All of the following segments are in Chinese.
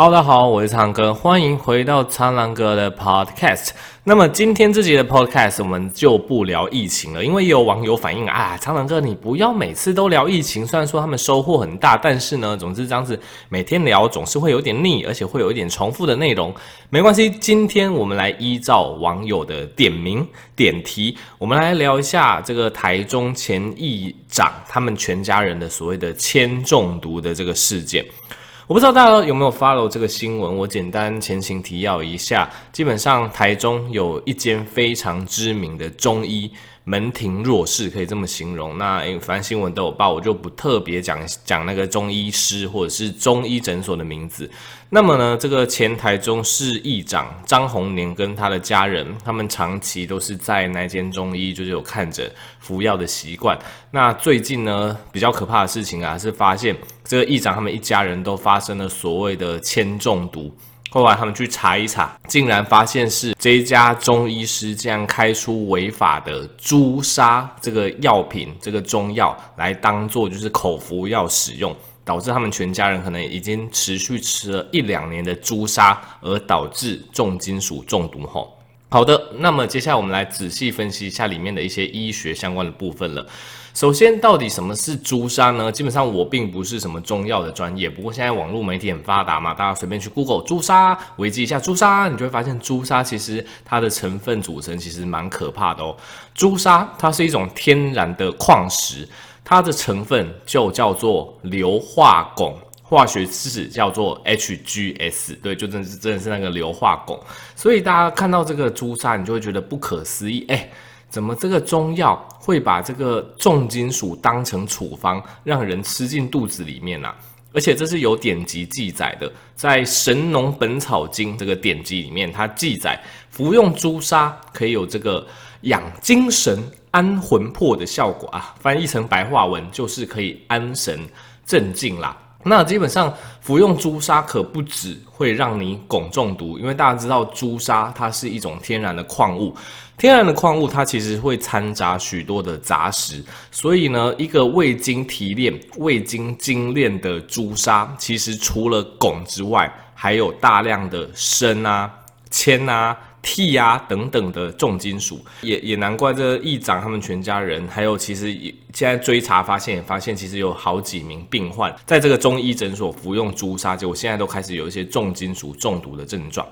Hello，大家好，我是苍哥，欢迎回到苍狼哥的 Podcast。那么今天这集的 Podcast 我们就不聊疫情了，因为有网友反映啊，苍狼哥你不要每次都聊疫情，虽然说他们收获很大，但是呢，总之这样子每天聊总是会有点腻，而且会有一点重复的内容。没关系，今天我们来依照网友的点名点题，我们来聊一下这个台中前议长他们全家人的所谓的铅中毒的这个事件。我不知道大家有没有 follow 这个新闻，我简单前情提要一下。基本上，台中有一间非常知名的中医。门庭若市，可以这么形容。那反正新闻都有报，我就不特别讲讲那个中医师或者是中医诊所的名字。那么呢，这个前台中市议长张宏年跟他的家人，他们长期都是在那间中医，就是有看着服药的习惯。那最近呢，比较可怕的事情啊，是发现这个议长他们一家人都发生了所谓的铅中毒。后来他们去查一查，竟然发现是这一家中医师竟然开出违法的朱砂这个药品，这个中药来当做就是口服药使用，导致他们全家人可能已经持续吃了一两年的朱砂，而导致重金属中毒。后，好的，那么接下来我们来仔细分析一下里面的一些医学相关的部分了。首先，到底什么是朱砂呢？基本上我并不是什么中药的专业，不过现在网络媒体很发达嘛，大家随便去 Google 朱砂，维基一下朱砂，你就会发现朱砂其实它的成分组成其实蛮可怕的哦。朱砂它是一种天然的矿石，它的成分就叫做硫化汞，化学式叫做 HGS，对，就真的是真的是那个硫化汞。所以大家看到这个朱砂，你就会觉得不可思议，哎。怎么这个中药会把这个重金属当成处方，让人吃进肚子里面呢、啊？而且这是有典籍记载的，在《神农本草经》这个典籍里面，它记载服用朱砂可以有这个养精神、安魂魄的效果啊。翻译成白话文就是可以安神镇静啦。那基本上服用朱砂可不止会让你汞中毒，因为大家知道朱砂它是一种天然的矿物，天然的矿物它其实会掺杂许多的杂石，所以呢，一个未经提炼、未经精炼的朱砂，其实除了汞之外，还有大量的砷啊、铅啊。屁呀等等的重金属，也也难怪这议长他们全家人，还有其实也现在追查发现，也发现其实有好几名病患在这个中医诊所服用朱砂，结果现在都开始有一些重金属中毒的症状。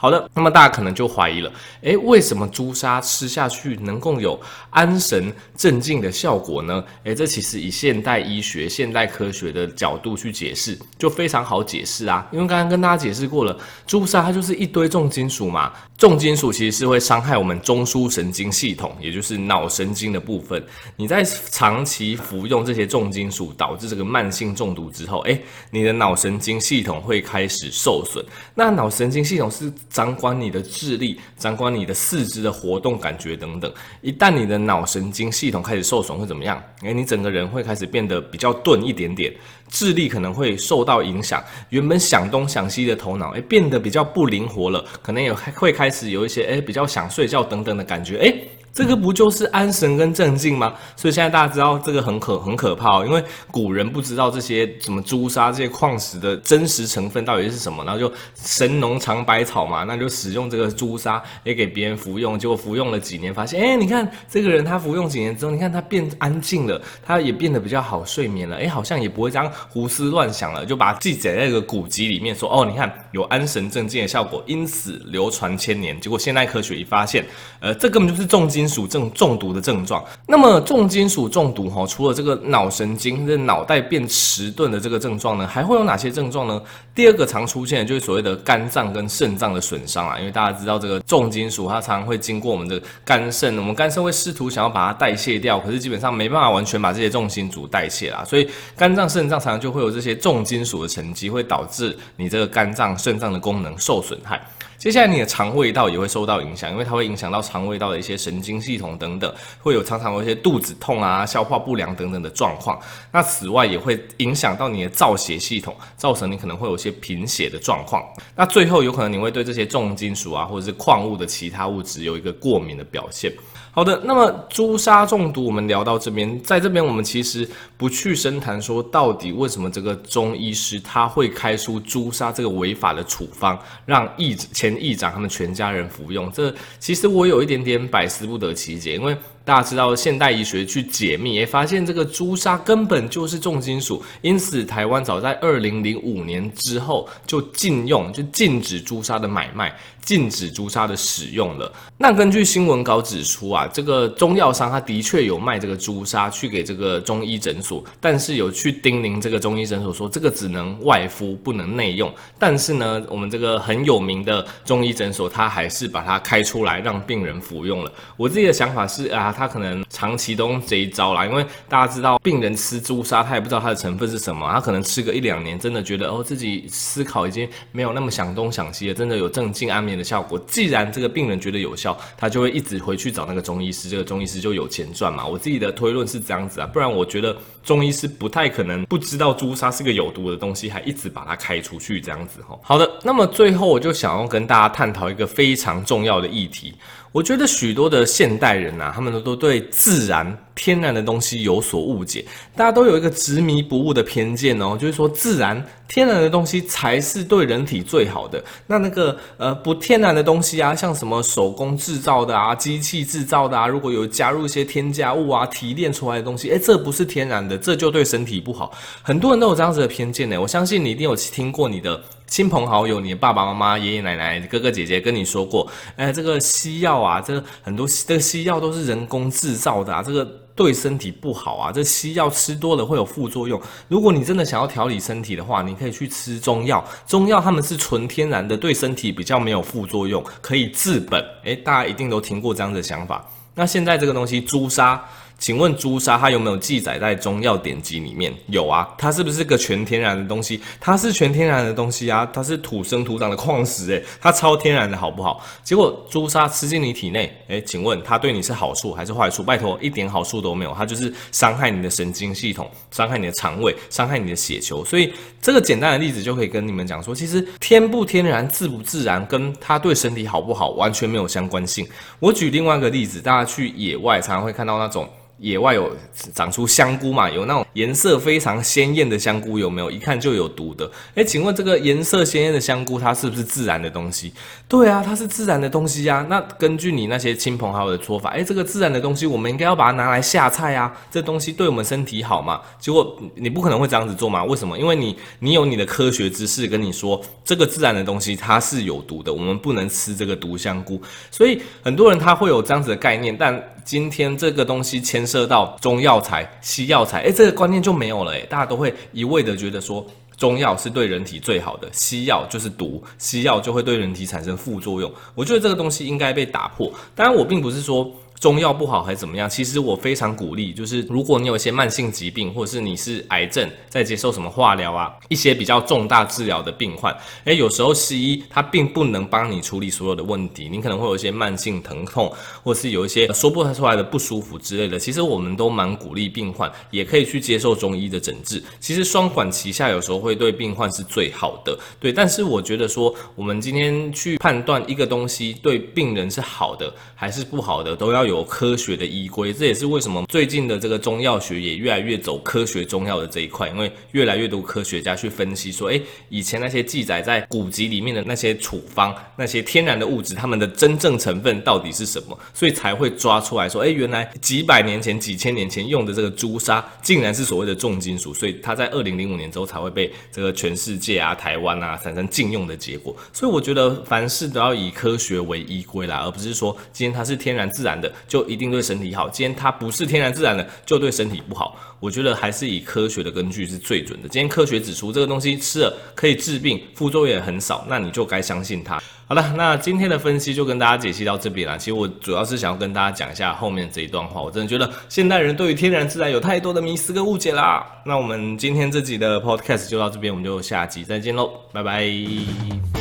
好的，那么大家可能就怀疑了，诶，为什么朱砂吃下去能够有安神镇静的效果呢？诶，这其实以现代医学、现代科学的角度去解释，就非常好解释啊。因为刚刚跟大家解释过了，朱砂它就是一堆重金属嘛，重金属其实是会伤害我们中枢神经系统，也就是脑神经的部分。你在长期服用这些重金属，导致这个慢性中毒之后，诶，你的脑神经系统会开始受损。那脑神经系统是掌管你的智力，掌管你的四肢的活动、感觉等等。一旦你的脑神经系统开始受损，会怎么样？诶，你整个人会开始变得比较钝一点点，智力可能会受到影响。原本想东想西的头脑，诶，变得比较不灵活了，可能也会开始有一些诶比较想睡觉等等的感觉。诶。这个不就是安神跟镇静吗？所以现在大家知道这个很可很可怕哦，因为古人不知道这些什么朱砂这些矿石的真实成分到底是什么，然后就神农尝百草嘛，那就使用这个朱砂也给别人服用，结果服用了几年，发现哎，你看这个人他服用几年之后，你看他变安静了，他也变得比较好睡眠了，哎，好像也不会这样胡思乱想了，就把记载在那个古籍里面说哦，你看有安神镇静的效果，因此流传千年。结果现代科学一发现，呃，这根本就是重金。属症中毒的症状，那么重金属中毒哈，除了这个脑神经这脑袋变迟钝的这个症状呢，还会有哪些症状呢？第二个常出现的就是所谓的肝脏跟肾脏的损伤啊，因为大家知道这个重金属它常常会经过我们的肝肾，我们肝肾会试图想要把它代谢掉，可是基本上没办法完全把这些重金属代谢啦，所以肝脏肾脏常常就会有这些重金属的沉积，会导致你这个肝脏肾脏的功能受损害。接下来你的肠胃道也会受到影响，因为它会影响到肠胃道的一些神经系统等等，会有常常有一些肚子痛啊、消化不良等等的状况。那此外也会影响到你的造血系统，造成你可能会有一些贫血的状况。那最后有可能你会对这些重金属啊或者是矿物的其他物质有一个过敏的表现。好的，那么朱砂中毒我们聊到这边，在这边我们其实不去深谈说到底为什么这个中医师他会开出朱砂这个违法的处方，让议议长他们全家人服用。这其实我有一点点百思不得其解，因为。大家知道现代医学去解密，也发现这个朱砂根本就是重金属，因此台湾早在二零零五年之后就禁用，就禁止朱砂的买卖，禁止朱砂的使用了。那根据新闻稿指出啊，这个中药商他的确有卖这个朱砂去给这个中医诊所，但是有去叮咛这个中医诊所说这个只能外敷，不能内用。但是呢，我们这个很有名的中医诊所，他还是把它开出来让病人服用了。我自己的想法是啊。他可能长期都用这一招啦，因为大家知道，病人吃朱砂，他也不知道它的成分是什么，他可能吃个一两年，真的觉得哦，自己思考已经没有那么想东想西了，真的有镇静安眠的效果。既然这个病人觉得有效，他就会一直回去找那个中医师，这个中医师就有钱赚嘛。我自己的推论是这样子啊，不然我觉得中医师不太可能不知道朱砂是个有毒的东西，还一直把它开出去这样子哈。好的，那么最后我就想要跟大家探讨一个非常重要的议题。我觉得许多的现代人呐、啊，他们都都对自然、天然的东西有所误解，大家都有一个执迷不悟的偏见哦，就是说自然、天然的东西才是对人体最好的。那那个呃不天然的东西啊，像什么手工制造的啊、机器制造的啊，如果有加入一些添加物啊、提炼出来的东西，诶，这不是天然的，这就对身体不好。很多人都有这样子的偏见呢。我相信你一定有听过你的亲朋好友、你的爸爸妈妈、爷爷奶奶、哥哥姐姐跟你说过，哎，这个西药啊，这个很多这个西药都是人工制造的啊，这个。对身体不好啊！这西药吃多了会有副作用。如果你真的想要调理身体的话，你可以去吃中药。中药他们是纯天然的，对身体比较没有副作用，可以治本。诶，大家一定都听过这样的想法。那现在这个东西朱砂。请问朱砂它有没有记载在中药典籍里面？有啊，它是不是个全天然的东西？它是全天然的东西啊，它是土生土长的矿石诶，它超天然的好不好？结果朱砂吃进你体内，诶，请问它对你是好处还是坏处？拜托，一点好处都没有，它就是伤害你的神经系统，伤害你的肠胃，伤害你的血球。所以这个简单的例子就可以跟你们讲说，其实天不天然、自不自然，跟它对身体好不好完全没有相关性。我举另外一个例子，大家去野外常常会看到那种。野外有长出香菇嘛？有那种颜色非常鲜艳的香菇，有没有？一看就有毒的。诶，请问这个颜色鲜艳的香菇，它是不是自然的东西？对啊，它是自然的东西呀。那根据你那些亲朋好友的说法，诶，这个自然的东西，我们应该要把它拿来下菜啊。这东西对我们身体好嘛？结果你不可能会这样子做嘛？为什么？因为你你有你的科学知识跟你说，这个自然的东西它是有毒的，我们不能吃这个毒香菇。所以很多人他会有这样子的概念，但今天这个东西牵涉到中药材、西药材，哎，这个观念就没有了哎，大家都会一味的觉得说中药是对人体最好的，西药就是毒，西药就会对人体产生副作用。我觉得这个东西应该被打破。当然，我并不是说。中药不好还是怎么样？其实我非常鼓励，就是如果你有一些慢性疾病，或者是你是癌症，在接受什么化疗啊，一些比较重大治疗的病患，诶，有时候西医它并不能帮你处理所有的问题，你可能会有一些慢性疼痛，或是有一些说不出来的不舒服之类的。其实我们都蛮鼓励病患也可以去接受中医的诊治。其实双管齐下，有时候会对病患是最好的。对，但是我觉得说，我们今天去判断一个东西对病人是好的还是不好的，都要有。科学的依归，这也是为什么最近的这个中药学也越来越走科学中药的这一块，因为越来越多科学家去分析说，诶，以前那些记载在古籍里面的那些处方，那些天然的物质，它们的真正成分到底是什么？所以才会抓出来说，诶，原来几百年前、几千年前用的这个朱砂，竟然是所谓的重金属，所以它在二零零五年之后才会被这个全世界啊、台湾啊产生禁用的结果。所以我觉得凡事都要以科学为依归啦，而不是说今天它是天然自然的。就一定对身体好。今天它不是天然自然的，就对身体不好。我觉得还是以科学的根据是最准的。今天科学指出这个东西吃了可以治病，副作用也很少，那你就该相信它。好了，那今天的分析就跟大家解析到这边了。其实我主要是想要跟大家讲一下后面这一段话。我真的觉得现代人对于天然自然有太多的迷思跟误解啦。那我们今天这集的 podcast 就到这边，我们就下集再见喽，拜拜。